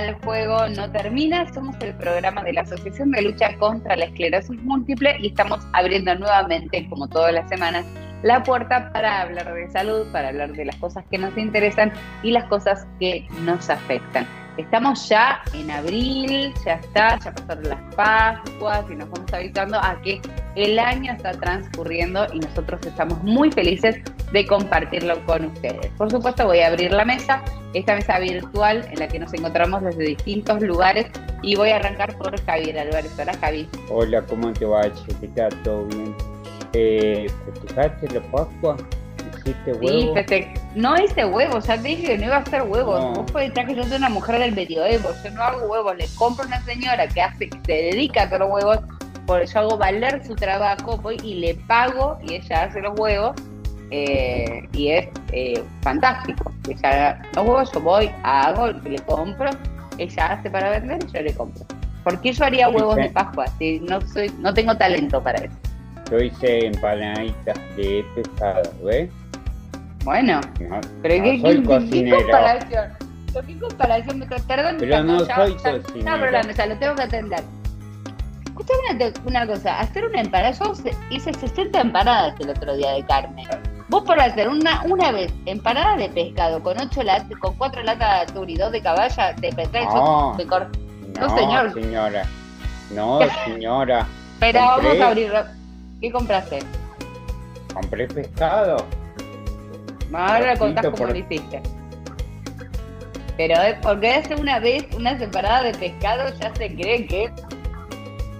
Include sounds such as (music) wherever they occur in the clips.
Bienvenidos al Juego No Termina. Somos el programa de la Asociación de Lucha contra la Esclerosis Múltiple y estamos abriendo nuevamente, como todas las semanas, la puerta para hablar de salud, para hablar de las cosas que nos interesan y las cosas que nos afectan. Estamos ya en abril, ya está, ya pasaron las Pascuas y nos vamos habituando a que el año está transcurriendo y nosotros estamos muy felices de compartirlo con ustedes. Por supuesto, voy a abrir la mesa, esta mesa virtual en la que nos encontramos desde distintos lugares y voy a arrancar por Javier Álvarez. Hola, Javi. Hola, ¿cómo te va? ¿Qué tal? ¿Todo bien? Eh, ¿Festejaste la Pascua? ¿Hiciste Sí, huevo? feste- no hice huevos, ya te dije que no iba a hacer huevos. No. Vos podés que yo soy una mujer del medioevo, yo no hago huevos, le compro a una señora que hace, que se dedica a hacer huevos, porque yo hago valer su trabajo, voy y le pago y ella hace los huevos, eh, y es eh, fantástico. Ella los huevos, yo voy, hago, le compro, ella hace para vender y yo le compro. ¿Por qué yo haría huevos de Pascua? Si no soy, no tengo talento para eso. Yo hice empanaditas de pescado, ¿ves? Bueno, No, Pero no ¿qué, soy qué- qué comparación? ¿Pero ¿Qué comparación me? Perdón, Pero no ya- soy ya- cocinero. No, pero la mesa, lo tengo que atender. Escuchame una, una cosa, hacer una empanada, yo hice 60 empanadas el otro día de carne. Vos por hacer una una vez empanada de pescado con ocho latas, con cuatro latas de atún y dos de caballa, de pescado, No. de cor- No, No, señor. señora. No, (laughs) señora. Pero compré. vamos a abrirlo. ¿Qué compraste? Compré pescado. Ahora contás cómo por- lo hiciste. Pero es porque hace una vez una separada de pescado ya se cree que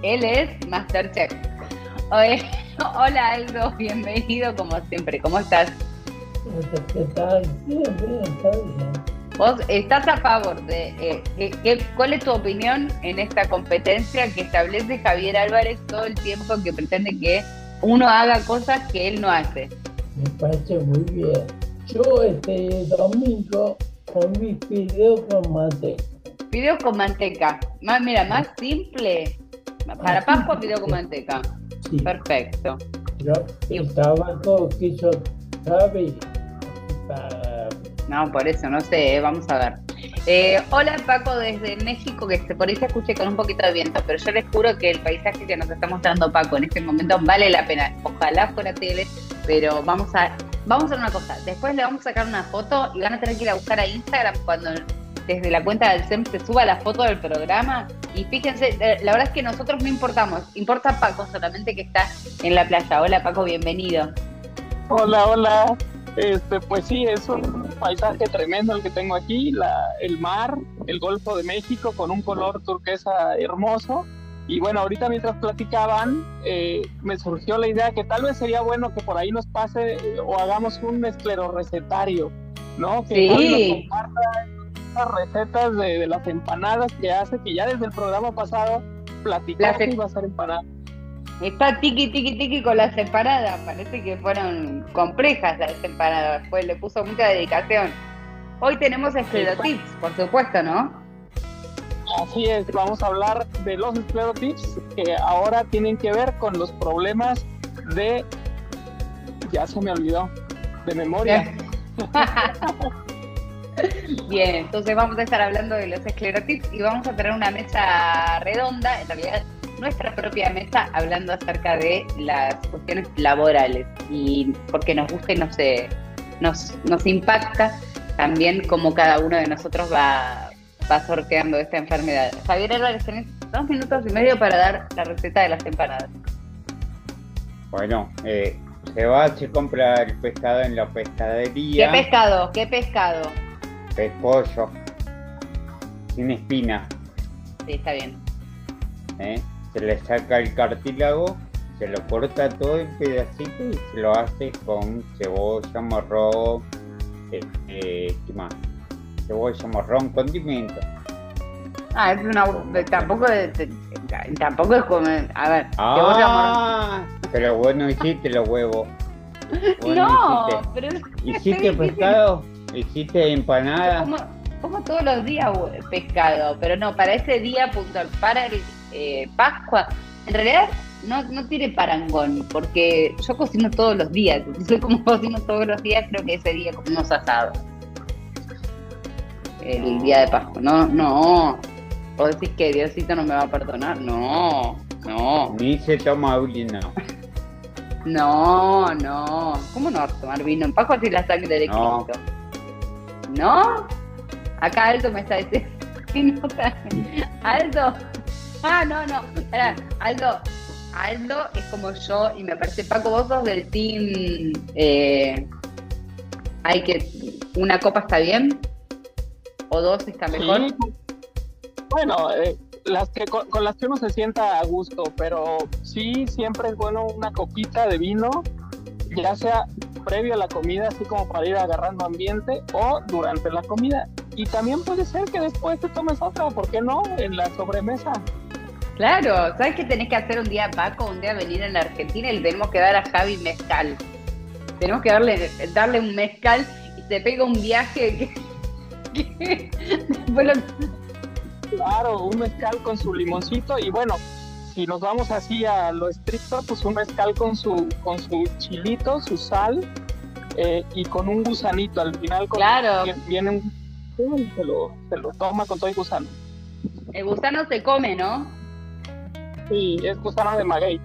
él es Masterchef. Oye, (laughs) hola Aldo, bienvenido como siempre. ¿Cómo estás? ¿Qué tal? Bien, bien, está bien. ¿Vos estás a favor de eh, cuál es tu opinión en esta competencia que establece Javier Álvarez todo el tiempo que pretende que uno haga cosas que él no hace? Me parece muy bien. Yo este domingo comí fideo con mate. Video con manteca. Más, mira, más simple. Para Pascua, video con manteca. Sí, Perfecto. pero el tabaco quiso, ¿sabe? Para- No, por eso, no sé, eh, vamos a ver. Eh, hola Paco desde México, que por ahí se escuche con un poquito de viento, pero yo les juro que el paisaje que nos está mostrando Paco en este momento vale la pena. Ojalá fuera tele, pero vamos a, vamos a hacer una cosa. Después le vamos a sacar una foto y van a tener que ir a buscar a Instagram cuando desde la cuenta del SEM se suba la foto del programa. Y fíjense, eh, la verdad es que nosotros no importamos, importa Paco solamente que está en la playa. Hola Paco, bienvenido. Hola, hola. Este, pues sí, es un paisaje tremendo el que tengo aquí, la, el mar, el Golfo de México con un color turquesa hermoso. Y bueno, ahorita mientras platicaban, eh, me surgió la idea que tal vez sería bueno que por ahí nos pase eh, o hagamos un esclerorrecetario, ¿no? Que Sí. Nos comparta las recetas de, de las empanadas que hace, que ya desde el programa pasado que em- iba a hacer empanadas. Está tiqui, tiqui, tiqui con las empanadas. Parece que fueron complejas las empanadas. Pues le puso mucha dedicación. Hoy tenemos esclerotips, por supuesto, ¿no? Así es, vamos a hablar de los esclerotips que ahora tienen que ver con los problemas de... Ya se me olvidó, de memoria. (laughs) (laughs) (laughs) Bien, entonces vamos a estar hablando de los esclerotips y vamos a tener una mesa redonda, en realidad nuestra propia mesa, hablando acerca de las cuestiones laborales y porque nos gusta y nos, eh, nos, nos impacta también cómo cada uno de nosotros va, va sorteando esta enfermedad. Javier Álvarez, tenés dos minutos y medio para dar la receta de las empanadas. Bueno, eh, se va, se compra el pescado en la ¿Qué pescadería. pescado? ¿Qué pescado? Pez pollo. Sin espina. Sí, está bien. ¿eh? Se le saca el cartílago, se lo corta todo en pedacitos y se lo hace con cebolla, morrón, este, ¿qué más? Cebolla, morrón, condimento. Ah, es una. Tampoco, tampoco es como. A ver, cebolla, Ah, pero bueno, hiciste los huevos. (laughs) Bueno, no, hiciste. pero es ¿Hiciste pescado? ¿Hiciste empanada? Como, como todos los días pescado, pero no, para ese día puntual, para el eh, Pascua, en realidad no, no tiene parangón, porque yo cocino todos los días, entonces como (laughs) cocino todos los días, creo que ese día comemos asado. El día de Pascua, no, no. ¿Vos decís que Diosito no me va a perdonar? No, no, Ni se toma vino. no, no. ¿Cómo no vas a tomar vino? En Pascua sí la sangre de No. Cristo. ¿No? Acá Aldo me está diciendo. Aldo. Ah, no, no. Espera, Aldo. Aldo es como yo y me parece, Paco, vos sos del team. Eh, hay que. ¿Una copa está bien? ¿O dos está mejor? Sí. Bueno, eh, las que con, con las que uno se sienta a gusto, pero sí siempre es bueno una copita de vino, ya sea previo a la comida, así como para ir agarrando ambiente, o durante la comida. Y también puede ser que después te tomes otra, ¿por qué no? En la sobremesa. Claro, ¿sabes qué tenés que hacer un día, Paco? Un día venir en la Argentina y le tenemos que dar a Javi mezcal. Tenemos que darle, darle un mezcal y se pega un viaje que, (laughs) que (laughs) después lo- Claro, un mezcal con su limoncito y bueno, si nos vamos así a lo estricto, pues un mezcal con su con su chilito, su sal eh, y con un gusanito al final. Con, Claro. Viene un se lo, se lo toma con todo el gusano. el gusano se come, ¿no? Sí, es gusano de maguey.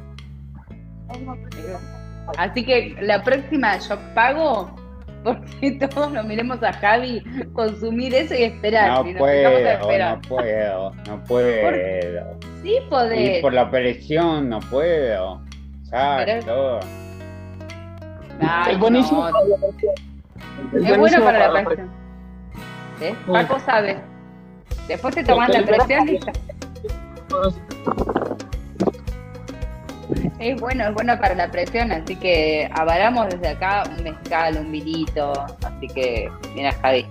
Así que la próxima yo pago (laughs) porque todos lo miremos a Javi consumir eso y esperar. No y puedo, esperar. no puedo, no puedo. (laughs) Sí podés. Y por la presión no puedo. Pero-. Ay, es buenísimo. no. para la presión. Es bueno para la presión. ¿Ves? Paco sabe. Después te tomas la presión y es bueno, es bueno para la presión, así que avalamos desde acá un mezcal, un vinito, así que mira Javi,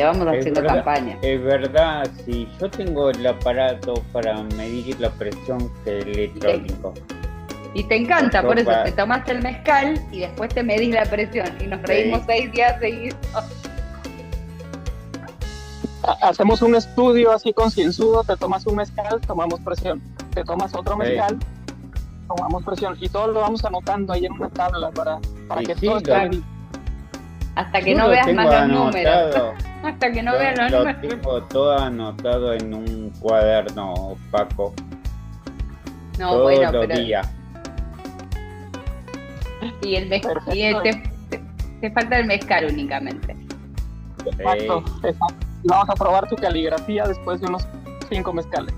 te vamos Es haciendo verdad. campaña. Es verdad, si yo tengo el aparato para medir la presión electrónico. Y te encanta, por eso te tomaste el mezcal y después te medís la presión y nos reímos Sí. seis días seguidos. Ha- Hacemos un estudio así concienzudo, te tomas un mezcal, tomamos presión. Te tomas otro Sí. mezcal, tomamos presión. Y todo lo vamos anotando ahí en una tabla para, para Y que sí, todo esté. Hasta que Yo no veas tengo más los números. (laughs) Hasta que no Yo veas los lo números. tengo todo anotado en un cuaderno, Paco. No, todos bueno, los pero. días. Y el mezcal. Perfecto. Y el- te, te- te falta el mezcal únicamente. Exacto, exacto. Vamos a probar tu caligrafía después de unos cinco mezcales.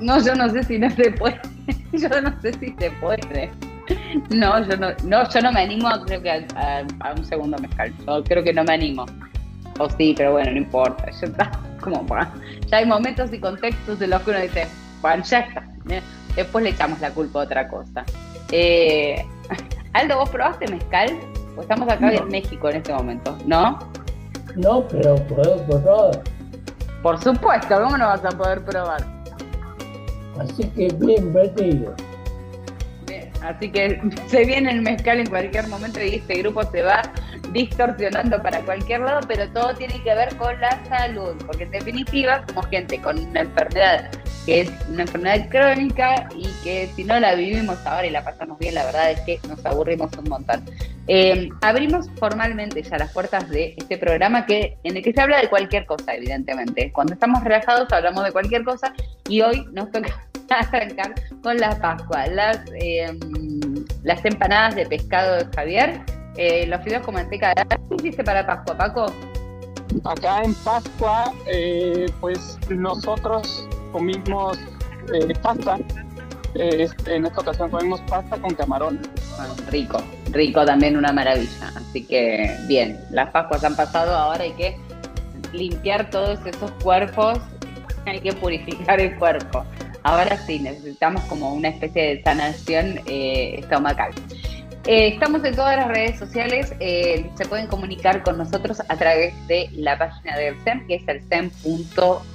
No, yo no sé si no se puede. (laughs) Yo no sé si se puede. No, yo no, no, yo no me animo creo que a, a- a un segundo mezcal. Yo creo que no me animo. O sí, pero bueno, no importa. Ya está. (laughs) Como para- ya hay momentos y contextos en los que uno dice, bueno, ya está. ¿eh? Después le echamos la culpa a otra cosa. Eh, (laughs) Aldo, ¿vos probaste mezcal? Pues estamos acá en México en este momento, ¿no? No, pero puedo probar. Por supuesto, ¿cómo no vas a poder probar? Así que. Bien, Así que se viene el mezcal en cualquier momento y este grupo se va distorsionando para cualquier lado, pero todo tiene que ver con la salud, porque en definitiva somos gente con una enfermedad que es una enfermedad crónica y que si no la vivimos ahora y la pasamos bien, la verdad es que nos aburrimos un montón. Eh, abrimos formalmente ya las puertas de este programa que en el que se habla de cualquier cosa, evidentemente. Cuando estamos relajados hablamos de cualquier cosa y hoy nos toca (laughs) arrancar con la Pascua, las, eh, las empanadas de pescado de Javier, eh, los fideos con manteca de ¿Qué hiciste para Pascua, Paco? Acá en Pascua, eh, pues nosotros comimos eh, pasta, en esta ocasión comimos pasta con camarón. Ah, rico, rico también, una maravilla. Así que bien, las Pascuas han pasado, ahora hay que limpiar todos esos cuerpos, hay que purificar el cuerpo. Ahora sí, necesitamos como una especie de sanación estomacal. Eh, estamos en todas las redes sociales, eh, se pueden comunicar con nosotros a través de la página del SEM, que es el sem.org.ar,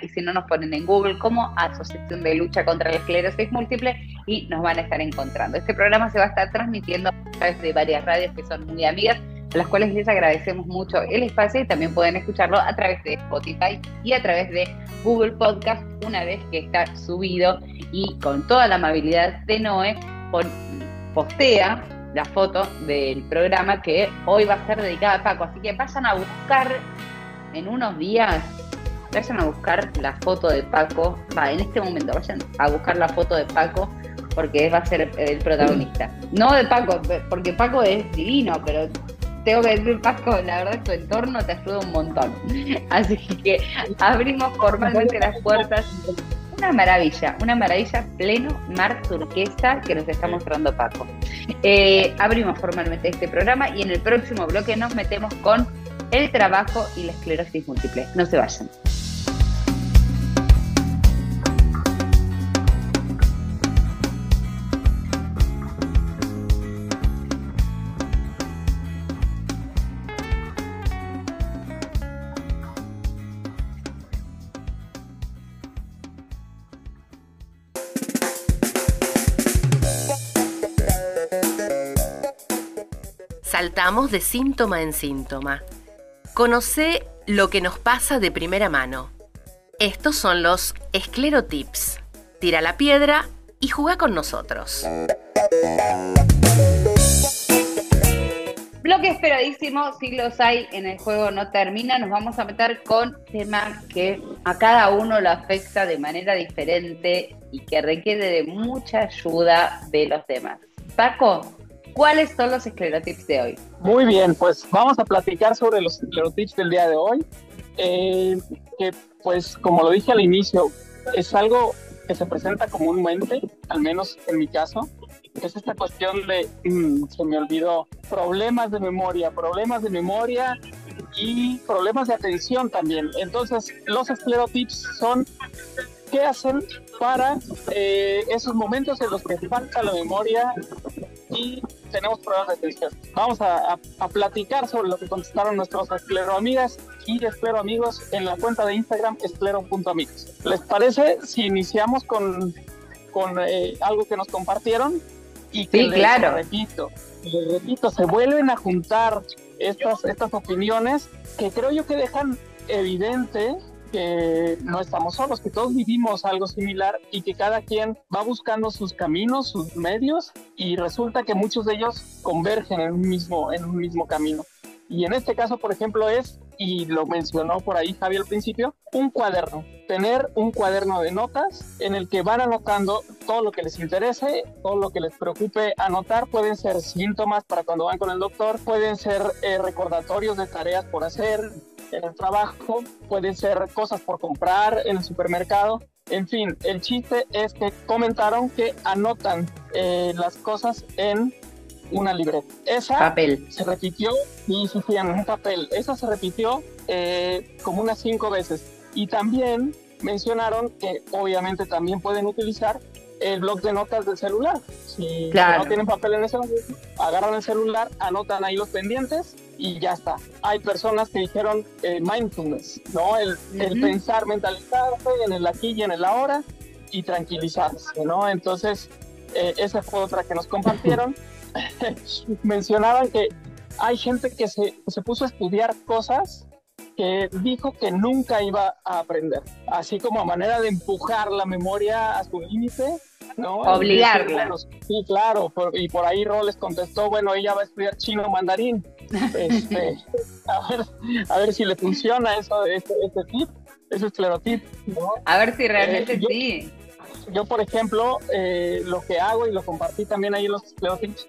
y si no nos ponen en Google como Asociación de Lucha contra la Esclerosis Múltiple y nos van a estar encontrando. Este programa se va a estar transmitiendo a través de varias radios que son muy amigas, a las cuales les agradecemos mucho el espacio y también pueden escucharlo a través de Spotify y a través de Google Podcast una vez que está subido y con toda la amabilidad de Noé. Por, postea la foto del programa que hoy va a ser dedicada a Paco. Así que vayan a buscar en unos días, vayan a buscar la foto de Paco. Va, en este momento, vayan a buscar la foto de Paco porque va a ser el protagonista. No de Paco, porque Paco es divino, pero tengo que decir, Paco, la verdad tu entorno te ayuda un montón. (laughs) Así que abrimos formalmente las puertas una maravilla, una maravilla pleno mar turquesa que nos está mostrando Paco. Eh, abrimos formalmente este programa y en el próximo bloque nos metemos con el trabajo y la esclerosis múltiple. No se vayan. Saltamos de síntoma en síntoma. Conoce lo que nos pasa de primera mano. Estos son los esclerotips. Tira la piedra y juega con nosotros. Bloque esperadísimo, si los hay en el juego no termina, nos vamos a meter con tema que a cada uno lo afecta de manera diferente y que requiere de mucha ayuda de los demás. Paco, ¿Cuáles son los esclerotips de hoy? Muy bien, pues vamos a platicar sobre los esclerotips del día de hoy. Eh, que pues como lo dije al inicio, es algo que se presenta comúnmente, al menos en mi caso, es esta cuestión de, mm, se me olvidó, problemas de memoria, problemas de memoria y problemas de atención también. Entonces, los esclerotips son qué hacen para eh, esos momentos en los que falta la memoria y tenemos problemas de atención. Vamos a, platicar sobre lo que contestaron nuestros escleroamigas y escleroamigos en la cuenta de Instagram esclero.amigos. ¿Les parece si iniciamos con, con eh, algo que nos compartieron? Y que sí, claro. repito, les repito, se vuelven a juntar estas, estas opiniones que creo yo que dejan evidente que no estamos solos, que todos vivimos algo similar y que cada quien va buscando sus caminos, sus medios y resulta que muchos de ellos convergen en un mismo, en un mismo camino. Y en este caso, por ejemplo, es, y lo mencionó por ahí Javi al principio, un cuaderno. Tener un cuaderno de notas en el que van anotando todo lo que les interese, todo lo que les preocupe anotar. Pueden ser síntomas para cuando van con el doctor, pueden ser eh, recordatorios de tareas por hacer, en el trabajo, pueden ser cosas por comprar en el supermercado. En fin, el chiste es que comentaron que anotan eh, las cosas en una libreta. Esa papel. se repitió, y sí, en un papel. Esa se repitió eh, como unas cinco veces. Y también mencionaron que obviamente también pueden utilizar el blog de notas del celular. Si, no tienen papel en ese momento, agarran el celular, anotan ahí los pendientes y ya está. Hay personas que dijeron eh, mindfulness, ¿no? El, pensar, mentalizarse en el aquí y en el ahora y tranquilizarse, ¿no? Entonces, eh, esa fue otra que nos compartieron. (laughs) (laughs) Mencionaban que hay gente que se, se puso a estudiar cosas que dijo que nunca iba a aprender, así como a manera de empujar la memoria a su límite, ¿no? Obligarla. Sí, claro, y por ahí Roles contestó, bueno, ella va a estudiar chino mandarín. Este, (laughs) a, ver, a ver si le funciona eso, este, este tip, ese esclerotip, ¿no? A ver si realmente eh, sí. Yo, por ejemplo, eh, lo que hago y lo compartí también ahí en los esclerotips,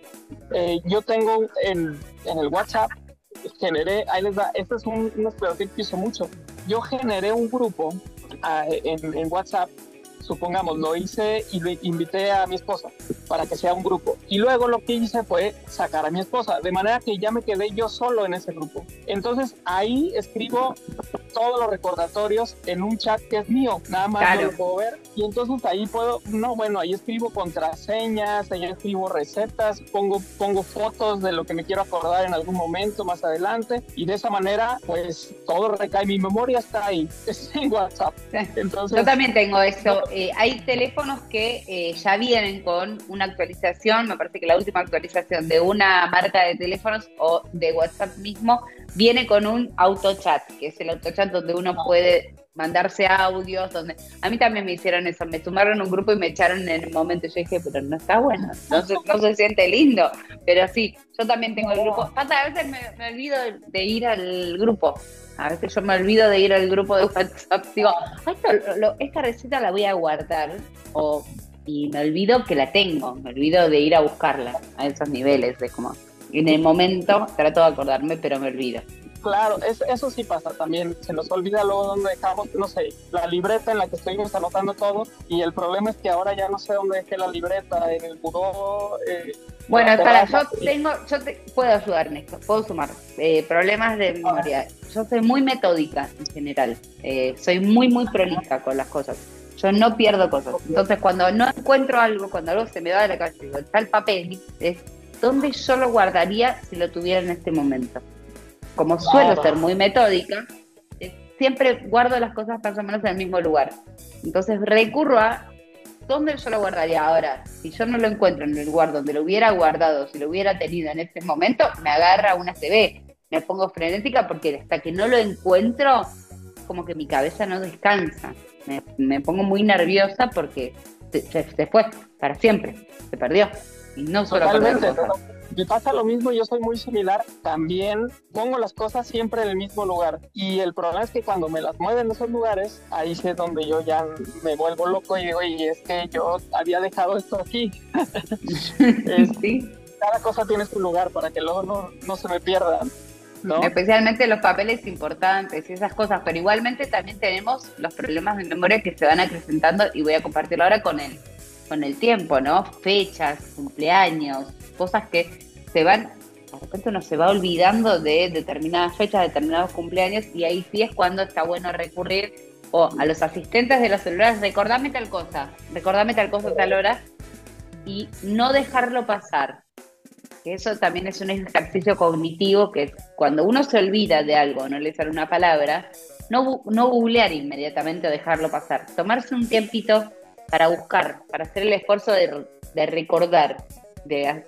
eh, yo tengo en, en el WhatsApp generé, ahí les da, este es un, un que hizo mucho. Yo generé un grupo ah, en, en, WhatsApp supongamos, lo hice y lo invité a mi esposa para que sea un grupo. Y luego lo que hice fue sacar a mi esposa, de manera que ya me quedé yo solo en ese grupo. Entonces ahí escribo todos los recordatorios en un chat que es mío, nada más Claro. lo puedo ver. Y entonces ahí puedo, no, bueno, ahí escribo contraseñas, ahí escribo recetas, pongo, pongo fotos de lo que me quiero acordar en algún momento más adelante. Y de esa manera, pues todo recae, mi memoria está ahí, (laughs) es en WhatsApp. (laughs) Entonces, Yo también tengo eso. Eh, hay teléfonos que eh, ya vienen con una actualización, me parece que la última actualización de una marca de teléfonos o de WhatsApp mismo viene con un autochat, que es el autochat donde uno puede mandarse audios, donde a mí también me hicieron eso, me sumaron a un grupo y me echaron en el momento, yo dije, pero no está bueno, no se, no se siente lindo, pero sí, yo también tengo el grupo, pasa, a veces me, me olvido de, ir al grupo, a veces yo me olvido de ir al grupo de WhatsApp, digo, "Ay, esto lo- esta receta la voy a guardar, o, y me olvido que la tengo, me olvido de ir a buscarla a esos niveles, de como, en el momento trato de acordarme, pero me olvido. Claro, es- eso sí pasa también. Se nos olvida luego dónde dejamos, no sé, la libreta en la que estuvimos anotando todo. Y el problema es que ahora ya no sé dónde dejé la libreta, en el buró. eh, Bueno, la para, yo tengo, yo te, puedo ayudar en esto, puedo sumar eh, problemas de memoria. Yo soy muy metódica en general, eh, soy muy, muy prolija con las cosas. Yo no pierdo cosas. Entonces, cuando no encuentro algo, cuando algo se me va de la cabeza, digo, está el papel, es ¿dónde yo lo guardaría si lo tuviera en este momento? Como suelo Claro. ser muy metódica, eh, siempre guardo las cosas más o menos en el mismo lugar. Entonces recurro a ¿dónde yo lo guardaría ahora? Si yo no lo encuentro en el lugar donde lo hubiera guardado, si lo hubiera tenido en ese momento, me agarra una CB. Me pongo frenética porque hasta que no lo encuentro, como que mi cabeza no descansa. Me, me pongo muy nerviosa porque se, se- se fue para siempre, se perdió. Y no solo perder Totalmente. cosas. Me pasa lo mismo, yo soy muy similar. También pongo las cosas siempre en el mismo lugar. Y el problema es que cuando me las mueven en esos lugares, ahí es donde yo ya me vuelvo loco y digo, y es que yo había dejado esto aquí. (laughs) Sí. cada cosa tiene su lugar para que luego no, no se me pierdan. ¿no? Especialmente los papeles importantes y esas cosas, pero igualmente también tenemos los problemas de memoria que se van acrecentando y voy a compartirlo ahora con el, con el tiempo, ¿no? Fechas, cumpleaños, cosas que se van, de repente uno se va olvidando de determinadas fechas, determinados cumpleaños y ahí sí es cuando está bueno recurrir o a los asistentes de los celulares, recordame tal cosa, recordame tal cosa tal hora y no dejarlo pasar. Eso también es un ejercicio cognitivo que cuando uno se olvida de algo, no le sale una palabra, no, no googlear inmediatamente o dejarlo pasar, tomarse un tiempito para buscar, para hacer el esfuerzo de, de recordar, de,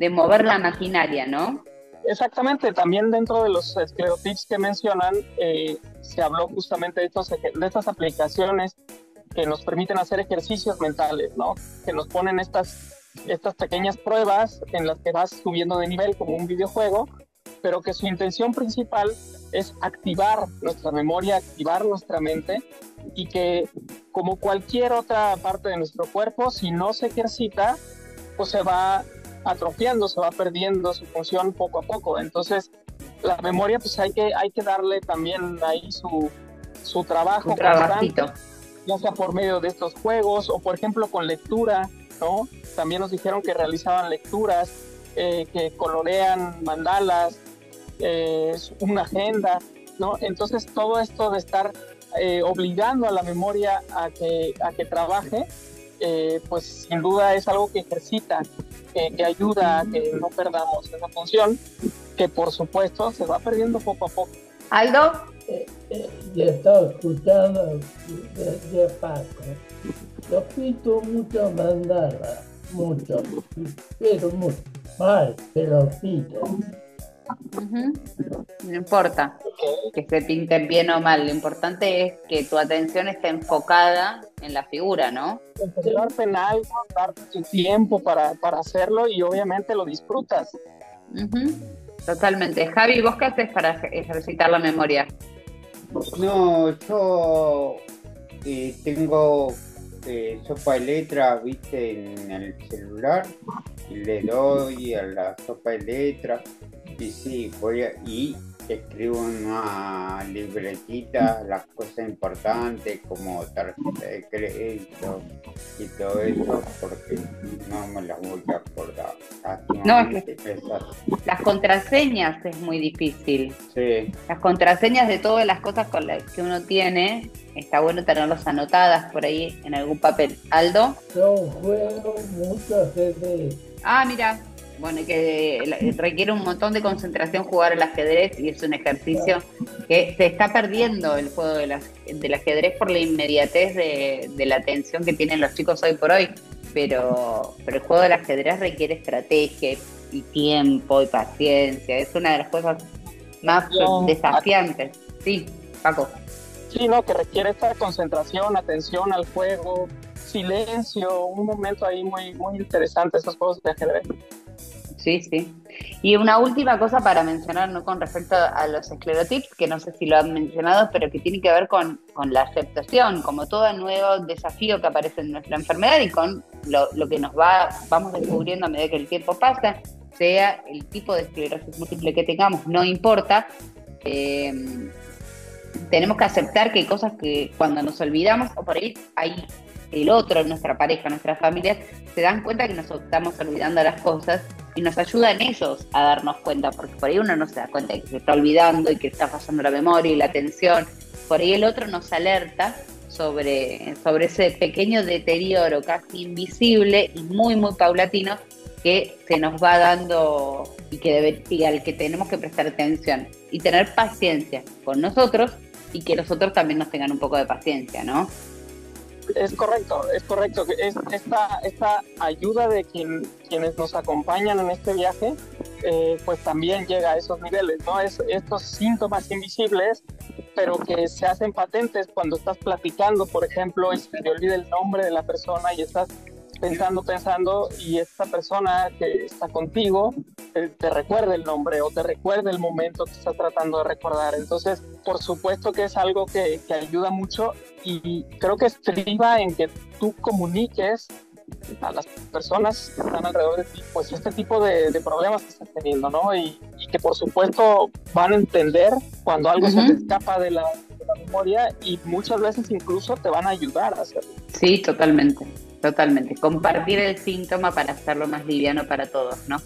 de mover la maquinaria, ¿no? Exactamente, también dentro de los esclerotips que mencionan, eh, se habló justamente de, estas aplicaciones que nos permiten hacer ejercicios mentales, ¿no? Que nos ponen estas, estas pequeñas pruebas en las que vas subiendo de nivel como un videojuego, pero que su intención principal es activar nuestra memoria, activar nuestra mente y que como cualquier otra parte de nuestro cuerpo, si no se ejercita, pues se va atrofiando, se va perdiendo su función poco a poco. Entonces, la memoria, pues hay que, hay que darle también ahí su, su trabajo Un trabajito. constante, ya sea por medio de estos juegos o, por ejemplo, con lectura, ¿no? También nos dijeron que realizaban lecturas, eh, que colorean mandalas, eh, una agenda, ¿no? Entonces, todo esto de estar eh, obligando a la memoria a que, a que trabaje, eh, pues sin duda es algo que ejercita, que, que ayuda a que no perdamos esa función, que por supuesto se va perdiendo poco a poco. Aldo, Eh, eh, y estaba escuchando de, de Paco. Yo pinto mucho mandala, mucho, pero mucho. Mal, pero no importa que se pinten bien o mal, lo importante es que tu atención esté enfocada en la figura, ¿no? Darte en algo, darte tu tiempo para, para hacerlo y obviamente lo disfrutas. Totalmente. Javi, ¿vos qué haces para ej- ejercitar la memoria? No, yo eh, tengo eh, sopa de letras, viste, en el celular y le doy a la sopa de letras y sí, voy a, y escribo una libretita las cosas importantes como tarjeta de crédito y todo eso porque no me las voy a acordar. No, es que las contraseñas es muy difícil. Sí. Las contraseñas de todas las cosas con las que uno tiene, está bueno tenerlas anotadas por ahí en algún papel. Aldo. Yo juego mucho ajedrez. Ah, mira, bueno, que requiere un montón de concentración jugar al ajedrez y es un ejercicio que se está perdiendo el juego de las, del ajedrez por la inmediatez de, de, la atención que tienen los chicos hoy por hoy. Pero, pero el juego del ajedrez requiere estrategia y tiempo y paciencia. Es una de las cosas más desafiantes. Sí, Paco. Sí, no, que requiere esta concentración, atención al juego, silencio, un momento ahí muy, muy interesante esos juegos de ajedrez. Sí, sí. Y una última cosa para mencionar, ¿no? Con respecto a los esclerotips, que no sé si lo han mencionado, pero que tiene que ver con, con la aceptación, como todo nuevo desafío que aparece en nuestra enfermedad y con lo, lo, que nos va, vamos descubriendo a medida que el tiempo pasa, sea el tipo de esclerosis múltiple que tengamos, no importa. Eh, tenemos que aceptar que hay cosas que cuando nos olvidamos, o por ahí hay el otro, nuestra pareja, nuestras familias, se dan cuenta que nos estamos olvidando las cosas y nos ayudan ellos a darnos cuenta, porque por ahí uno no se da cuenta de que se está olvidando y que está pasando la memoria y la atención. Por ahí el otro nos alerta sobre, sobre ese pequeño deterioro casi invisible y muy, muy paulatino que se nos va dando y, que debe, y al que tenemos que prestar atención y tener paciencia con nosotros y que los otros también nos tengan un poco de paciencia, ¿no? Es correcto, es correcto. Es, esta, ayuda de quien, quienes nos acompañan en este viaje, eh, pues también llega a esos niveles, ¿no? Es, estos síntomas invisibles, pero que se hacen patentes cuando estás platicando, por ejemplo, y se te olvida el nombre de la persona y estás pensando, pensando, y esta persona que está contigo te, te recuerda el nombre o te recuerda el momento que estás tratando de recordar. Entonces, por supuesto que es algo que, que ayuda mucho y creo que estriba en que tú comuniques a las personas que están alrededor de ti, pues este tipo de, de problemas que estás teniendo, ¿no? Y, y, que por supuesto van a entender cuando algo uh -huh. se te escapa de la, de la, memoria y muchas veces incluso te van a ayudar a hacerlo. Sí, totalmente, totalmente. Compartir el síntoma para hacerlo más liviano para todos, ¿no?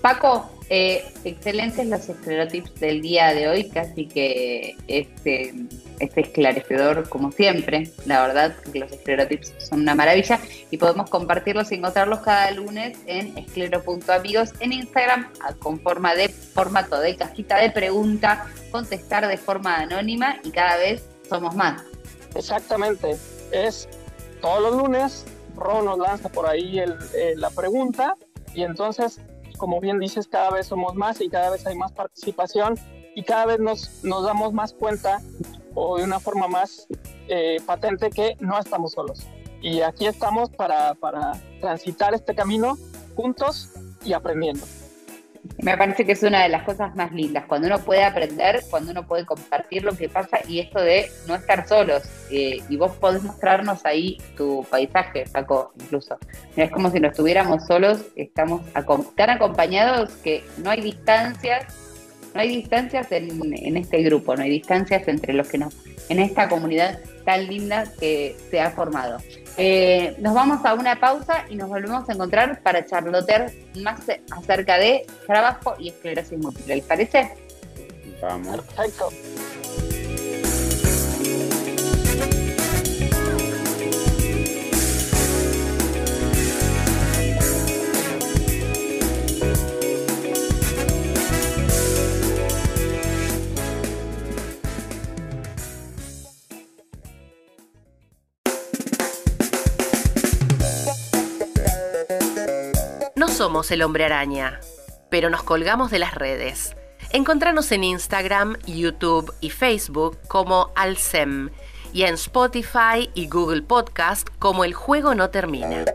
Paco, eh, excelentes los estereotipos del día de hoy, casi que este, este esclarecedor como siempre. La verdad que los estereotipos son una maravilla y podemos compartirlos y encontrarlos cada lunes en esclero.amigos en Instagram con forma de formato de cajita de pregunta, contestar de forma anónima y cada vez somos más. Exactamente, es todos los lunes, Ron nos lanza por ahí eh, la pregunta y entonces como bien dices, cada vez somos más y cada vez hay más participación y cada vez nos, nos damos más cuenta o de una forma más eh, patente que no estamos solos. Y aquí estamos para, para transitar este camino juntos y aprendiendo. Me parece que es una de las cosas más lindas, cuando uno puede aprender, cuando uno puede compartir lo que pasa y esto de no estar solos. Eh, y vos podés mostrarnos ahí tu paisaje, Paco, incluso. Es como si no estuviéramos solos, estamos tan acompañados que no hay distancias, no hay distancias en, en este grupo, no hay distancias entre los que nos, en esta comunidad tan linda que se ha formado. Eh, nos vamos a una pausa y nos volvemos a encontrar para charlotear más acerca de trabajo y esclerosis múltiple. ¿Les parece? Vamos. Perfecto. Somos el hombre araña, pero nos colgamos de las redes. Encontranos en Instagram, YouTube y Facebook como Alcem y en Spotify y Google Podcast como El Juego No Termina.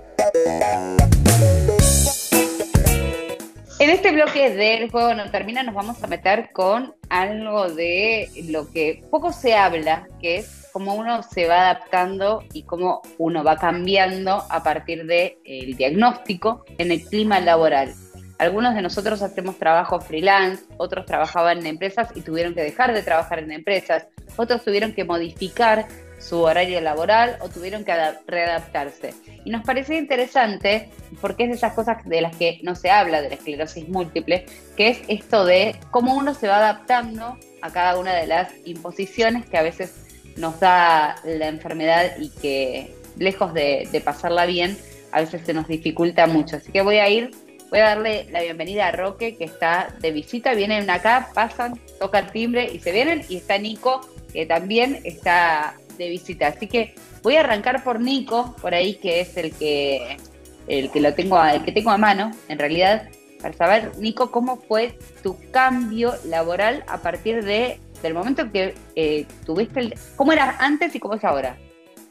En este bloque del Juego No Termina nos vamos a meter con algo de lo que poco se habla, que es cómo uno se va adaptando y cómo uno va cambiando a partir del de, diagnóstico en el clima laboral. algunos de nosotros hacemos trabajo freelance, otros trabajaban en empresas y tuvieron que dejar de trabajar en empresas, otros tuvieron que modificar su horario laboral o tuvieron que readaptarse. Y nos parecía interesante, porque es de esas cosas de las que no se habla de la esclerosis múltiple, que es esto de cómo uno se va adaptando a cada una de las imposiciones que a veces nos da la enfermedad y que lejos de, pasarla bien, a veces se nos dificulta mucho. Así que voy a ir, voy a darle la bienvenida a Roque, que está de visita, vienen acá, pasan, tocan timbre y se vienen, y está Nico, que también está de visita. Así que voy a arrancar por Nico, por ahí que es el que el que lo tengo el que tengo a mano, en realidad, para saber, Nico, cómo fue tu cambio laboral a partir de del momento que eh, tuviste el, cómo eras antes y cómo es ahora.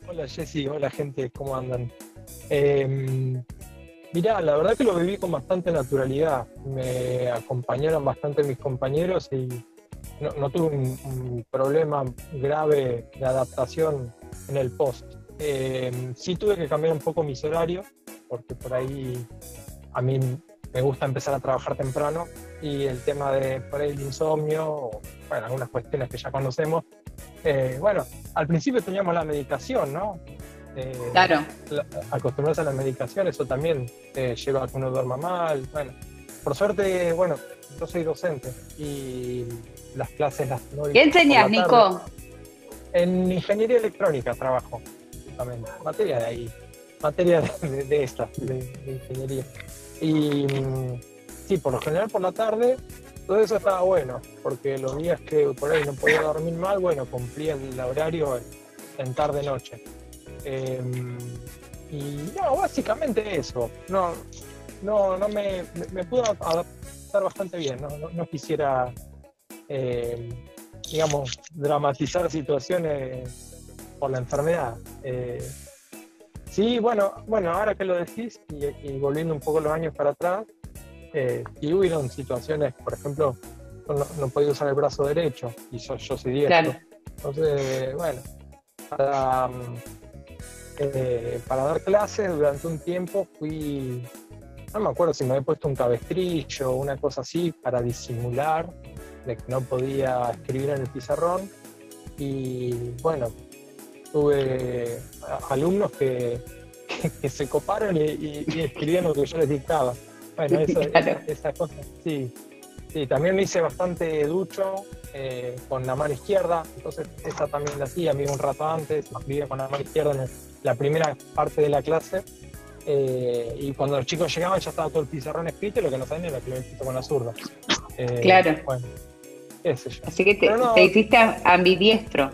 Hola Jessy, hola gente, ¿cómo andan? Eh, mirá, la verdad que lo viví con bastante naturalidad. Me acompañaron bastante mis compañeros y no, tuve un, problema grave de adaptación en el post. Eh, sí tuve que cambiar un poco mis horarios, porque por ahí a mí me gusta empezar a trabajar temprano y el tema de por ahí el insomnio, bueno, algunas cuestiones que ya conocemos. Eh, bueno, al principio teníamos la medicación, ¿no? Eh, claro. acostumbrarse a la medicación, eso también lleva a que uno duerma mal. Bueno, por suerte, bueno, yo soy docente y las clases las ¿Qué enseñas, Nico? En ingeniería electrónica trabajo, justamente. Materia de ahí, materia de, de esta, de, ingeniería. Y mm, sí, por lo general por la tarde, todo eso estaba bueno, porque los días que por ahí no podía dormir mal, bueno, cumplía el horario en tarde-noche. Em, y no, básicamente eso. No, no, no me, me, pudo adaptar bastante bien. No, quisiera eh, digamos, dramatizar situaciones por la enfermedad. Eh, sí, bueno, bueno, ahora que lo decís y, volviendo un poco los años para atrás, eh, y hubieron situaciones, por ejemplo, no, podía usar el brazo derecho y yo, yo soy diestro. Entonces, bueno, para, eh, para dar clases durante un tiempo fui, no me acuerdo si me había puesto un cabestrillo o una cosa así para disimular de que no podía escribir en el pizarrón y bueno, tuve alumnos que, (laughs) que, se coparon y, escribían lo que yo les dictaba. Bueno, eso, (laughs) esa, cosa, sí. Sí, también me hice bastante ducho eh, con la mano izquierda, entonces esa también la hacía, mí un rato antes, escribía con la mano izquierda en la primera parte de la clase, eh, y cuando los chicos llegaban ya estaba todo el pizarrón escrito, y lo que no sabían era que lo escrito con la zurda. Eh, claro. Bueno, Así que te, hiciste ambidiestro.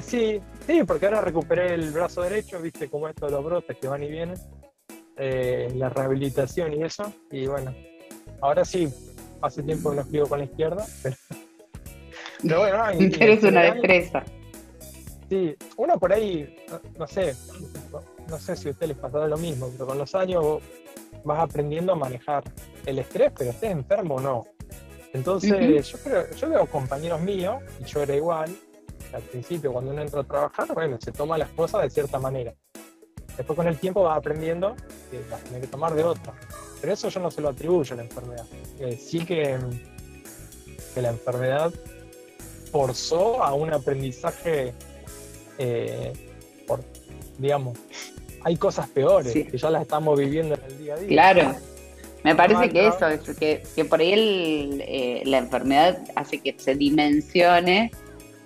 Sí, sí, porque ahora recuperé el brazo derecho, viste cómo esto de los brotes que van y vienen, eh, la rehabilitación y eso, y bueno, ahora sí, hace tiempo que no escribo con la izquierda, (laughs) pero, bueno, (laughs) eres una destreza. Sí, uno por ahí, no, sé, no sé si a ustedes les pasará lo mismo, pero con los años vas aprendiendo a manejar el estrés, pero estés enfermo o no. Entonces, yo, creo, yo veo compañeros míos, y yo era igual, al principio cuando uno entra a trabajar, bueno, se toma las cosas de cierta manera. Después con el tiempo vas aprendiendo que las tiene que tomar de otra. Pero eso yo no se lo atribuyo a la enfermedad. Eh, sí que, que, la enfermedad forzó a un aprendizaje, eh, por, digamos, hay cosas peores que ya las estamos viviendo en el día a día. Claro. Me parece que eso, es que, que por ahí eh, la enfermedad hace que se dimensione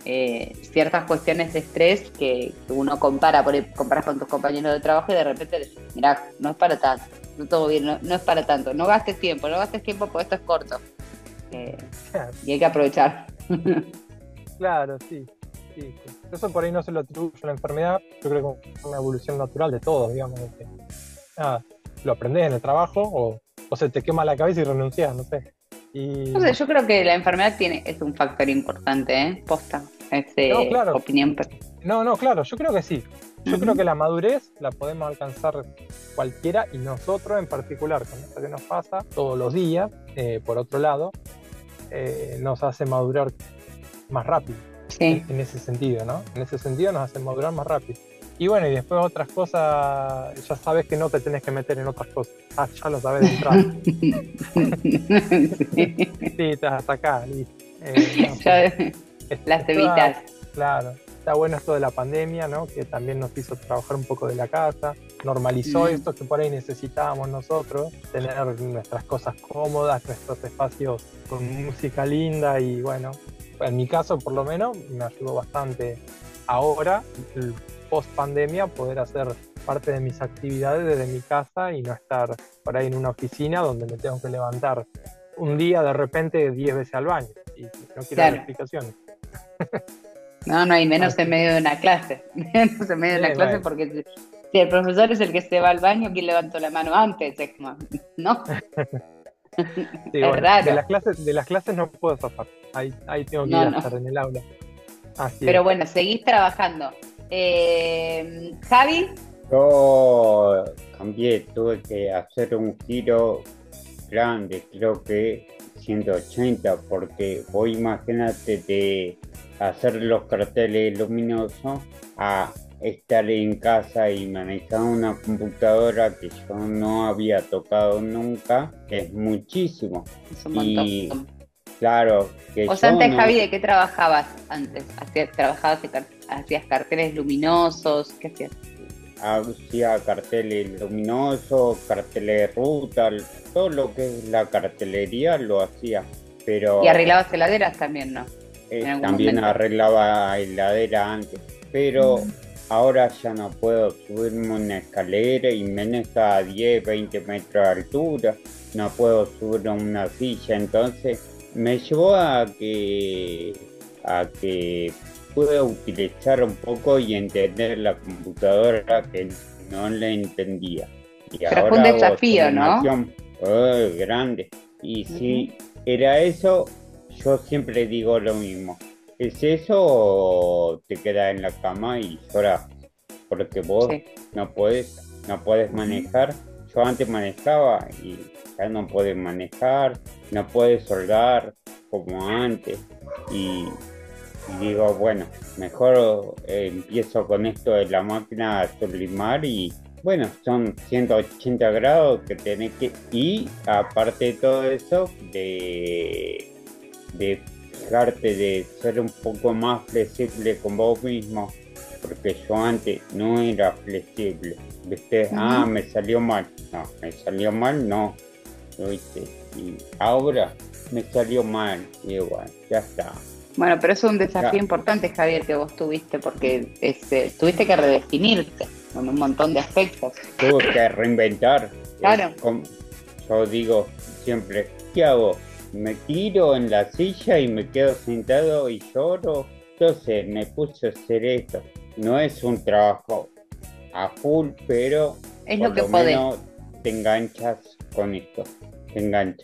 eh, ciertas cuestiones de estrés que, uno compara, por comparas con tus compañeros de trabajo y de repente, mira, no es para tanto, no todo bien, no, es para tanto, no gastes tiempo, no gastes tiempo porque esto es corto. Eh, y hay que aprovechar. (laughs) claro, sí, sí, Eso por ahí no se lo atribuye a la enfermedad, yo creo que es una evolución natural de todos, digamos. Que, lo aprendes en el trabajo o o se te quema la cabeza y renuncias, no sé. Y... yo creo que la enfermedad tiene, es un factor importante, ¿eh? Posta, es no, claro. opinión. No, no, claro, yo creo que sí. Yo creo que la madurez la podemos alcanzar cualquiera y nosotros en particular, con esto que nos pasa todos los días, eh, por otro lado, eh, nos hace madurar más rápido. Sí. En, ese sentido, ¿no? En ese sentido nos hace madurar más rápido. Y bueno, y después otras cosas, ya sabes que no te tenés que meter en otras cosas. Ah, ya lo sabes de entrada. (laughs) Sí. Estás hasta acá, listo. Eh, no, (laughs) las evitas. Claro, está bueno esto de la pandemia, ¿no? Que también nos hizo trabajar un poco de la casa, normalizó Mm. esto que por ahí necesitábamos nosotros, tener nuestras cosas cómodas, nuestros espacios con música linda y bueno, en mi caso por lo menos me ayudó bastante ahora, post pandemia, poder hacer parte de mis actividades desde mi casa y no estar por ahí en una oficina donde me tengo que levantar un día de repente 10 veces al baño y no quiero Claro. dar explicaciones. No, no, y menos en medio de una clase. (laughs) Menos en medio de una Sí, clase bueno. porque si- si el profesor es el que se va al baño, ¿quién levantó la mano antes? Es como, no. (laughs) (laughs) Sí, Es bueno, raro. De las clases, de las clases no puedo zafar. Ahí, ahí tengo que No, ir a no. estar en el aula. Así Pero es. bueno, seguís trabajando. Eh, Javi, Yo cambié, tuve que hacer un giro grande, creo que 180, porque vos imagínate de hacer los carteles luminosos a estar en casa y manejar una computadora que yo no había tocado nunca, es muchísimo. es un montón. Y Claro, que O sea, antes, no- Javi, ¿de qué trabajabas antes? ¿Hacías, trabajabas, hacías carteles luminosos? ¿Qué hacías? hacía carteles luminosos, carteles de ruta, todo lo que es la cartelería lo hacía, pero Y arreglabas heladeras también, ¿no? eh, también momento. arreglaba heladera antes, pero ahora ya no puedo subirme una escalera y menos a 10, 20 metros de altura, no puedo subir una silla, entonces me llevó a que a que pude utilizar un poco y entender la computadora que no la entendía. Y Pero fue un ahora desafío, ¿no? eh, grande. Y si era eso, yo siempre digo lo mismo. ¿Es eso o te quedas en la cama y lloras? Porque vos Sí. no puedes, no puedes manejar. Yo antes manejaba y ya no puedes manejar, no puedes soldar como antes. Y, y digo, bueno, mejor eh, empiezo con esto de la máquina a sublimar y bueno, son 180 grados que tenés que... Y aparte de todo eso, de, de fijarte de ser un poco más flexible con vos mismo, porque yo antes no era flexible. ¿Viste? Ah, me salió mal. No, me salió mal, no. ¿Lo viste? Y ahora me salió mal. Y bueno, ya está. Bueno, pero eso es un desafío Ya. importante, Javier, que vos tuviste, porque este, tuviste que redefinirte con un montón de aspectos. Tuve que reinventar. Claro. Como- yo digo siempre, ¿qué hago? ¿Me tiro en la silla y me quedo sentado y lloro? Entonces me puse a hacer esto. No es un trabajo a full, pero Es por lo que podés. menos te enganchas con esto.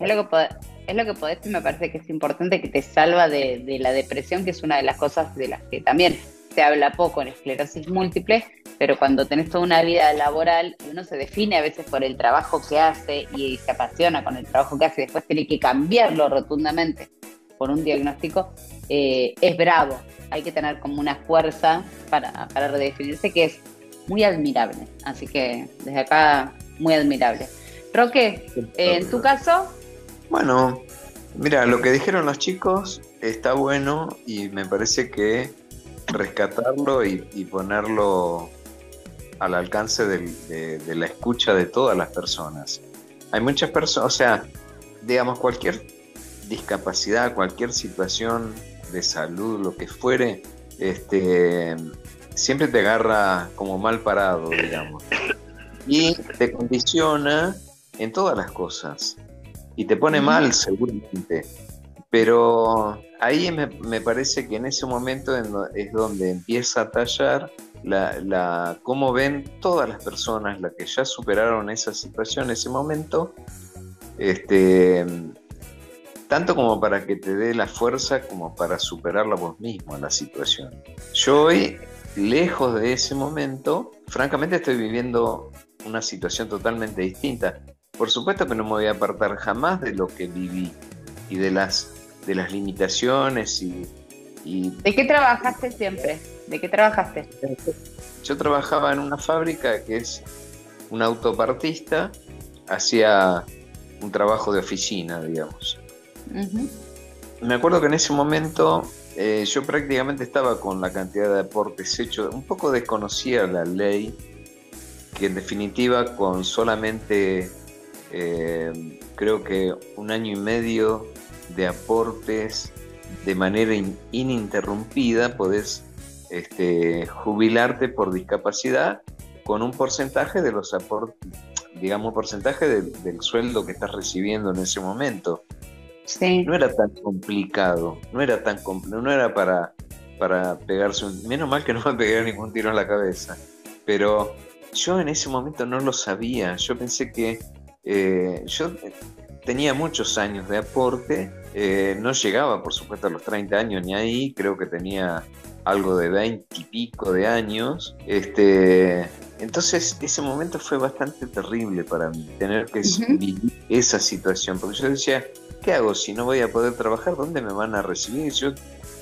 Es lo que podés, es lo que podés y me parece que es importante que te salva de, de la depresión, que es una de las cosas de las que también se habla poco en esclerosis múltiple, pero cuando tenés toda una vida laboral uno se define a veces por el trabajo que hace y se apasiona con el trabajo que hace y después tiene que cambiarlo rotundamente por un diagnóstico, eh, es bravo. Hay que tener como una fuerza para, para redefinirse que es muy admirable. Así que desde acá, muy admirable. Roque, eh, en tu caso, Bueno, mira, lo que dijeron los chicos está bueno y me parece que rescatarlo y, ponerlo al alcance de, de la escucha de todas las personas. Hay muchas personas, o sea, digamos, cualquier discapacidad, cualquier situación de salud, lo que fuere, este, siempre te agarra como mal parado, digamos. Y te condiciona en todas las cosas. Y te pone mal seguramente. Pero ahí me, me parece que en ese momento en es donde empieza a tallar la, la, cómo ven todas las personas, las que ya superaron esa situación, ese momento, este, tanto como para que te dé la fuerza como para superarla vos mismo la situación. Yo hoy, lejos de ese momento, francamente estoy viviendo una situación totalmente distinta. Por supuesto que no me voy a apartar jamás de lo que viví y de las, de las limitaciones y, y ¿de qué trabajaste siempre? ¿De qué trabajaste? yo trabajaba en una fábrica que es un autopartista hacía un trabajo de oficina, digamos. Me acuerdo que en ese momento eh, yo prácticamente estaba con la cantidad de aportes hechos, un poco desconocía la ley, que en definitiva con solamente eh, creo que un año y medio de aportes de manera in- ininterrumpida podés este, jubilarte por discapacidad con un porcentaje de los aportes, digamos, porcentaje del- del sueldo que estás recibiendo en ese momento Sí. no era tan complicado, no era tan no era para, para pegarse un. Menos mal que no me pegué ningún tiro en la cabeza. Pero yo en ese momento no lo sabía. Yo pensé que eh, yo tenía muchos años de aporte. eh, no llegaba, por supuesto, a los 30 años ni ahí. Creo que tenía algo de 20 y pico de años. Este, entonces, ese momento fue bastante terrible para mí, tener que vivir esa situación. Porque yo decía, ¿qué hago si no voy a poder trabajar? ¿Dónde me van a recibir? Yo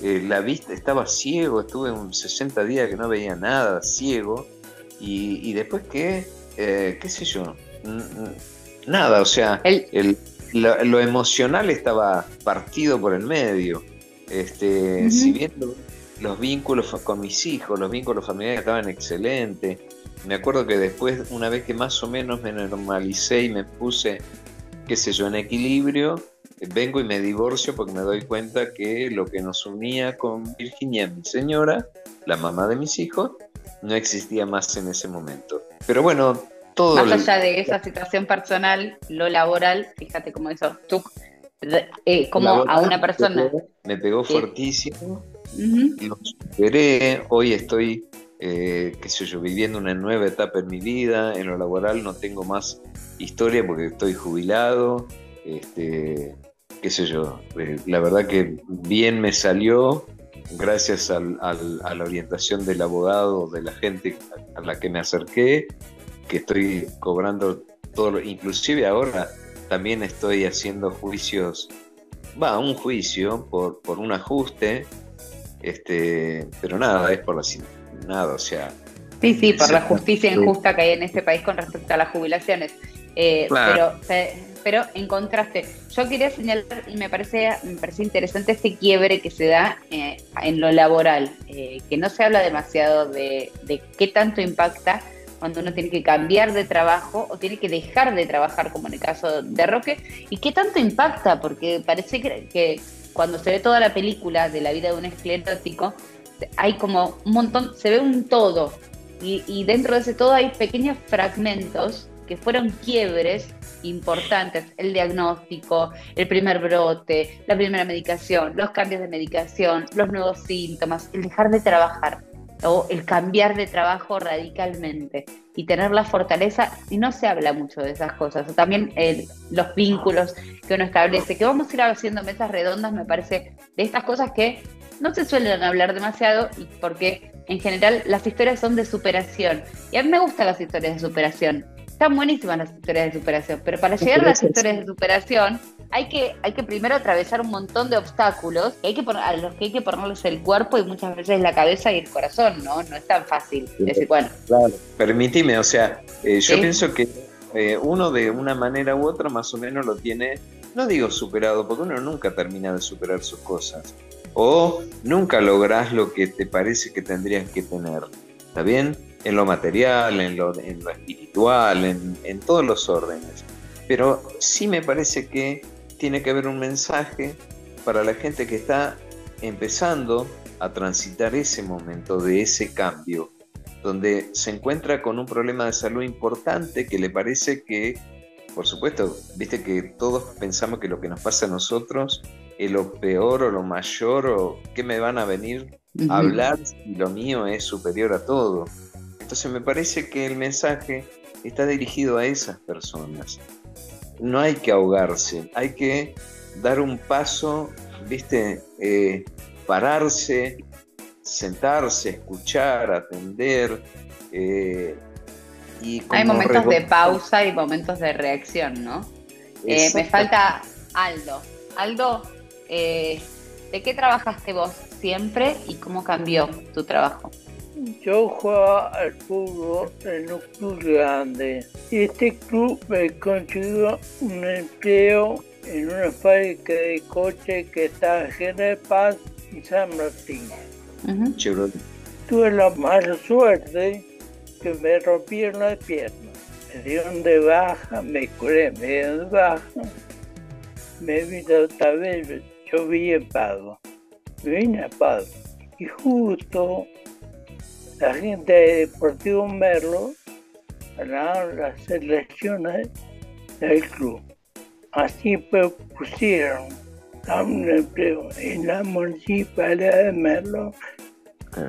eh, la vista estaba ciego, estuve un 60 días que no veía nada, ciego, y, y después qué, Eh, qué sé yo, N- n- nada, o sea, El- el- lo, lo emocional estaba partido por el medio. Este. Si bien lo- los vínculos con mis hijos, los vínculos familiares estaban excelentes, me acuerdo que después, una vez que más o menos me normalicé y me puse, qué sé yo, en equilibrio, eh, vengo y me divorcio porque me doy cuenta que lo que nos unía con Virginia, mi señora, la mamá de mis hijos, no existía más en ese momento. Pero bueno, todo... Más el- allá de esa situación personal, lo laboral, fíjate cómo eso, tú, eh, como a una persona. Me pegó Sí. fuertísimo. Ujú. lo superé, hoy estoy, eh, qué sé yo, viviendo una nueva etapa en mi vida, en lo laboral no tengo más historia porque estoy jubilado, este, qué sé yo, eh, la verdad que bien me salió gracias al- al- a la orientación del abogado, de la gente a la que me acerqué, que estoy cobrando todo, lo- inclusive ahora también estoy haciendo juicios, va, un juicio por, por un ajuste, este, pero nada, es por la nada, o sea, Sí, sí, por la justicia injusta que hay en este país con respecto a las jubilaciones. Eh, Claro. pero, pe- pero en contraste, yo quería señalar, y me parece, me parece interesante este quiebre que se da eh, en lo laboral, eh, que no se habla demasiado de, de qué tanto impacta cuando uno tiene que cambiar de trabajo o tiene que dejar de trabajar, como en el caso de Roque, y qué tanto impacta, porque parece que, cuando se ve toda la película de la vida de un esclerótico, hay como un montón, se ve un todo, y, y dentro de ese todo hay pequeños fragmentos que fueron quiebres importantes, el diagnóstico, el primer brote, la primera medicación, los cambios de medicación, los nuevos síntomas, el dejar de trabajar o el cambiar de trabajo radicalmente y tener la fortaleza, y no se habla mucho de esas cosas, o también los vínculos que uno establece, que vamos a ir haciendo mesas redondas, me parece, de estas cosas que no se suelen hablar demasiado y porque en general las historias son de superación. Y a mí me gustan las historias de superación. Están buenísimas las historias de superación, pero para llegar a las historias de superación hay que, hay que primero atravesar un montón de obstáculos que hay que poner, a los que hay que ponerles el cuerpo y muchas veces la cabeza y el corazón, ¿no? No es tan fácil. Decir, bueno, permitime, o sea, eh, yo Sí. pienso que eh, uno de una manera u otra más o menos lo tiene, no digo superado, porque uno nunca termina de superar sus cosas, o nunca lográs lo que te parece que tendrías que tener, ¿está bien? En lo material, en lo, en lo espiritual, en, en todos los órdenes. Pero sí me parece que tiene que haber un mensaje para la gente que está empezando a transitar ese momento de ese cambio, donde se encuentra con un problema de salud importante que le parece que, por supuesto, viste que todos pensamos que lo que nos pasa a nosotros es lo peor o lo mayor o qué me van a venir a hablar si lo mío es superior a todo. Entonces me parece que el mensaje está dirigido a esas personas. No hay que ahogarse, hay que dar un paso, viste, Eh, pararse, sentarse, escuchar, atender. eh, y hay momentos de pausa y momentos de reacción, ¿no? Eh, me falta Aldo. Aldo, ¿de qué trabajaste vos siempre y cómo cambió tu trabajo? Yo jugaba al fútbol en un club grande. Este club me consiguió un empleo en una fábrica de coches que está en General Paz y San Martín. Chevrolet. Tuve la mala suerte que me rompieron las piernas. Me dieron de baja, me curé, me dieron de baja. Me vine otra vez, yo vi en Pago. Me vine a Pago. Y justo la gente de Deportivo Merlo ganaron las elecciones del club. Así pues pusieron a un empleo en la municipalidad de Merlo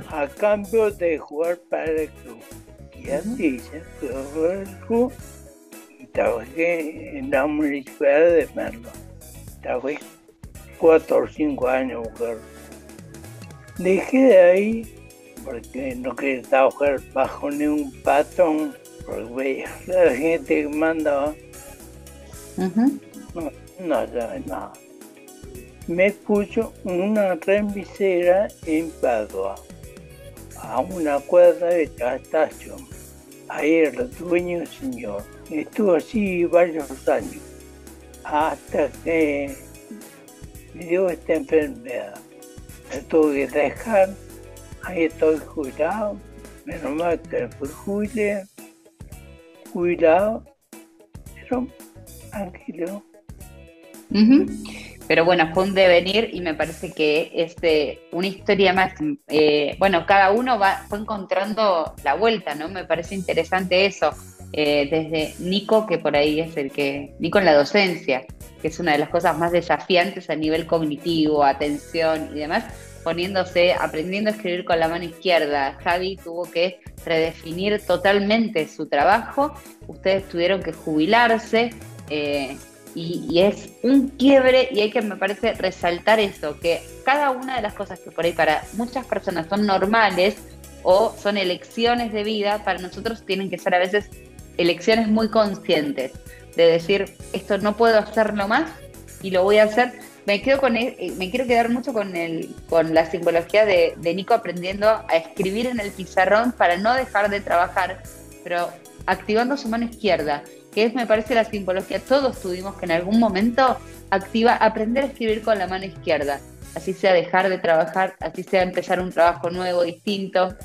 a cambio de jugar para el club. Y así se fue al club y trabajé en la municipalidad de Merlo. Trabajé cuatro o cinco años mujer. Dejé de ahí porque no quería trabajar bajo ningún patrón, porque la gente que mandaba Ujú. no, no sabe nada. Me puso una remisera en Padua, a una cuadra de la estación. Ahí era el dueño señor. Estuvo así varios años, hasta que me dio esta enfermedad. Me tuve que dejar, ahí estoy jubilado, menos mal que fui jubilado, jubilado, pero tranquilo. Pero bueno, fue un devenir y me parece que es de una historia más. eh, bueno, cada uno va, fue encontrando la vuelta, ¿no? Me parece interesante eso. Eh, desde Nico, que por ahí es el que. Nico en la docencia, que es una de las cosas más desafiantes a nivel cognitivo, atención y demás, poniéndose, aprendiendo a escribir con la mano izquierda. Javi tuvo que redefinir totalmente su trabajo. Ustedes tuvieron que jubilarse. eh, y, y es un quiebre y hay que, me parece, resaltar eso, que cada una de las cosas que por ahí para muchas personas son normales o son elecciones de vida, para nosotros tienen que ser a veces elecciones muy conscientes, de decir, esto no puedo hacerlo más y lo voy a hacer. Me quedo con el- eh, me quiero quedar mucho con la simbología de, Nico aprendiendo a escribir en el pizarrón para no dejar de trabajar, pero activando su mano izquierda, que es, me parece, la simbología. Todos tuvimos que en algún momento aprender a escribir con la mano izquierda. Así sea dejar de trabajar, así sea empezar un trabajo nuevo, distinto.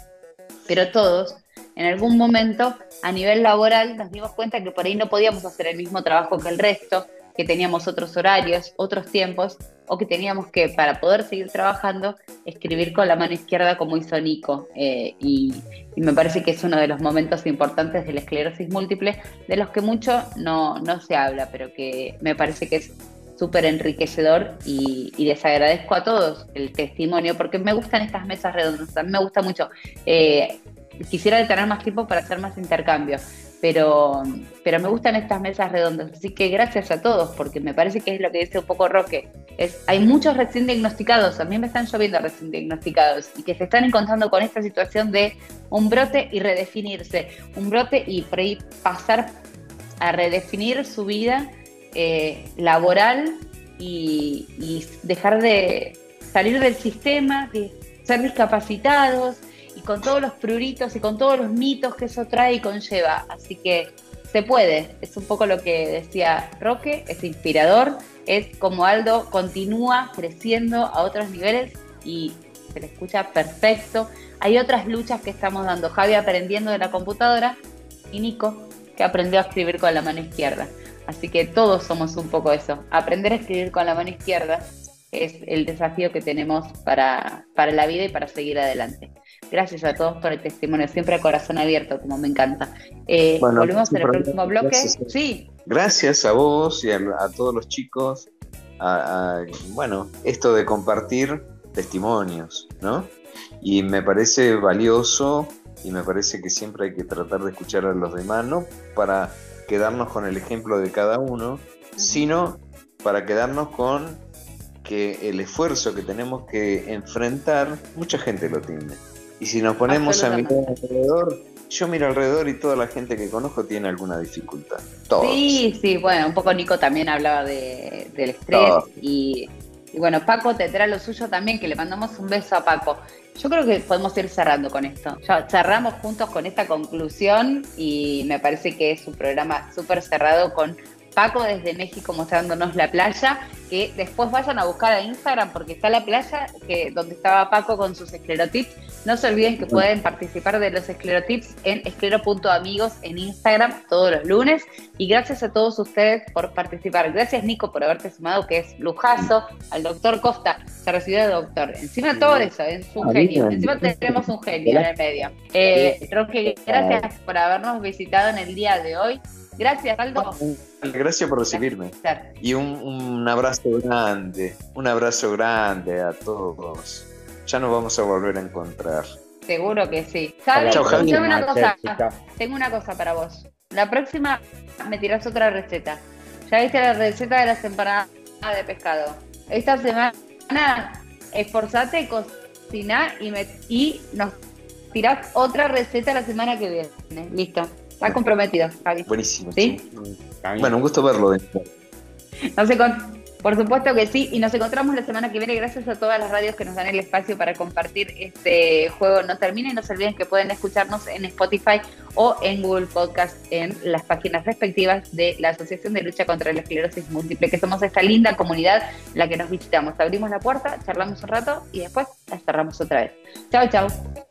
Pero todos, en algún momento, a nivel laboral, nos dimos cuenta que por ahí no podíamos hacer el mismo trabajo que el resto, que teníamos otros horarios, otros tiempos, o que teníamos que, para poder seguir trabajando, escribir con la mano izquierda como hizo Nico. Eh, y, me parece que es uno de los momentos importantes de la esclerosis múltiple, de los que mucho no, no se habla, pero que me parece que es súper enriquecedor y, les agradezco a todos el testimonio, porque me gustan estas mesas redondas, me gusta mucho. Eh, quisiera tener más tiempo para hacer más intercambios, pero, pero me gustan estas mesas redondas, así que gracias a todos, porque me parece que es lo que dice un poco Roque. Es, hay muchos recién diagnosticados, a mí me están lloviendo recién diagnosticados y que se están encontrando con esta situación de un brote y redefinirse, un brote y por ahí pasar a redefinir su vida eh, laboral y, y dejar de salir del sistema, de ser discapacitados y con todos los pruritos y con todos los mitos que eso trae y conlleva. Así que se puede, es un poco lo que decía Roque, es inspirador, es como Aldo continúa creciendo a otros niveles y se le escucha perfecto. Hay otras luchas que estamos dando, Javi aprendiendo de la computadora y Nico que aprendió a escribir con la mano izquierda. Así que todos somos un poco eso. Aprender a escribir con la mano izquierda es el desafío que tenemos para, para la vida y para seguir adelante. Gracias a todos por el testimonio, siempre a corazón abierto, como me encanta. Eh, Bueno, volvemos en el próximo bloque. gracias. Sí, Gracias a vos y a, a todos los chicos. A, a- bueno, esto de compartir testimonios, ¿no? Y me parece valioso y me parece que siempre hay que tratar de escuchar a los demás, no para quedarnos con el ejemplo de cada uno, sino para quedarnos con que el esfuerzo que tenemos que enfrentar, mucha gente lo tiene. Y si nos ponemos a mirar alrededor, yo miro alrededor y toda la gente que conozco tiene alguna dificultad. Todos. Sí, sí, bueno, un poco Nico también hablaba de, del estrés Y bueno, Paco tendrá lo suyo también, que le mandamos un beso a Paco. Yo creo que podemos ir cerrando con esto. Ya cerramos juntos con esta conclusión y me parece que es un programa súper cerrado con Paco desde México mostrándonos la playa, que después vayan a buscar a Instagram porque está la playa que, donde estaba Paco con sus esclerotips. No se olviden que pueden participar de los esclerotips en esclero.amigos en Instagram todos los lunes. Y gracias a todos ustedes por participar. Gracias Nico por haberte sumado, que es lujazo. Al doctor Costa, se recibió de doctor. Encima todo eso, es un genio. Encima tenemos un genio en el medio. Eh, Roque, gracias por habernos visitado en el día de hoy. Gracias, Aldo. Gracias por recibirme. Y un, un abrazo grande, un abrazo grande a todos. Ya nos vamos a volver a encontrar. Seguro que sí. Una cosa. Tengo una cosa para vos. La próxima me tirás otra receta. Ya viste la receta de las empanadas de pescado. Esta semana esforzate, cociná y, me, y nos tirás otra receta la semana que viene. Listo. Está comprometido, Javi. Buenísimo. ¿Sí? Bueno, un gusto verlo. de. No sé con- por supuesto que sí, y nos encontramos la semana que viene. Gracias a todas las radios que nos dan el espacio para compartir este juego No Termina. Y no se olviden que pueden escucharnos en Spotify o en Google Podcast en las páginas respectivas de la Asociación de Lucha contra la Esclerosis Múltiple, que somos esta linda comunidad en la que nos visitamos. Abrimos la puerta, charlamos un rato y después la cerramos otra vez. Chao, chao.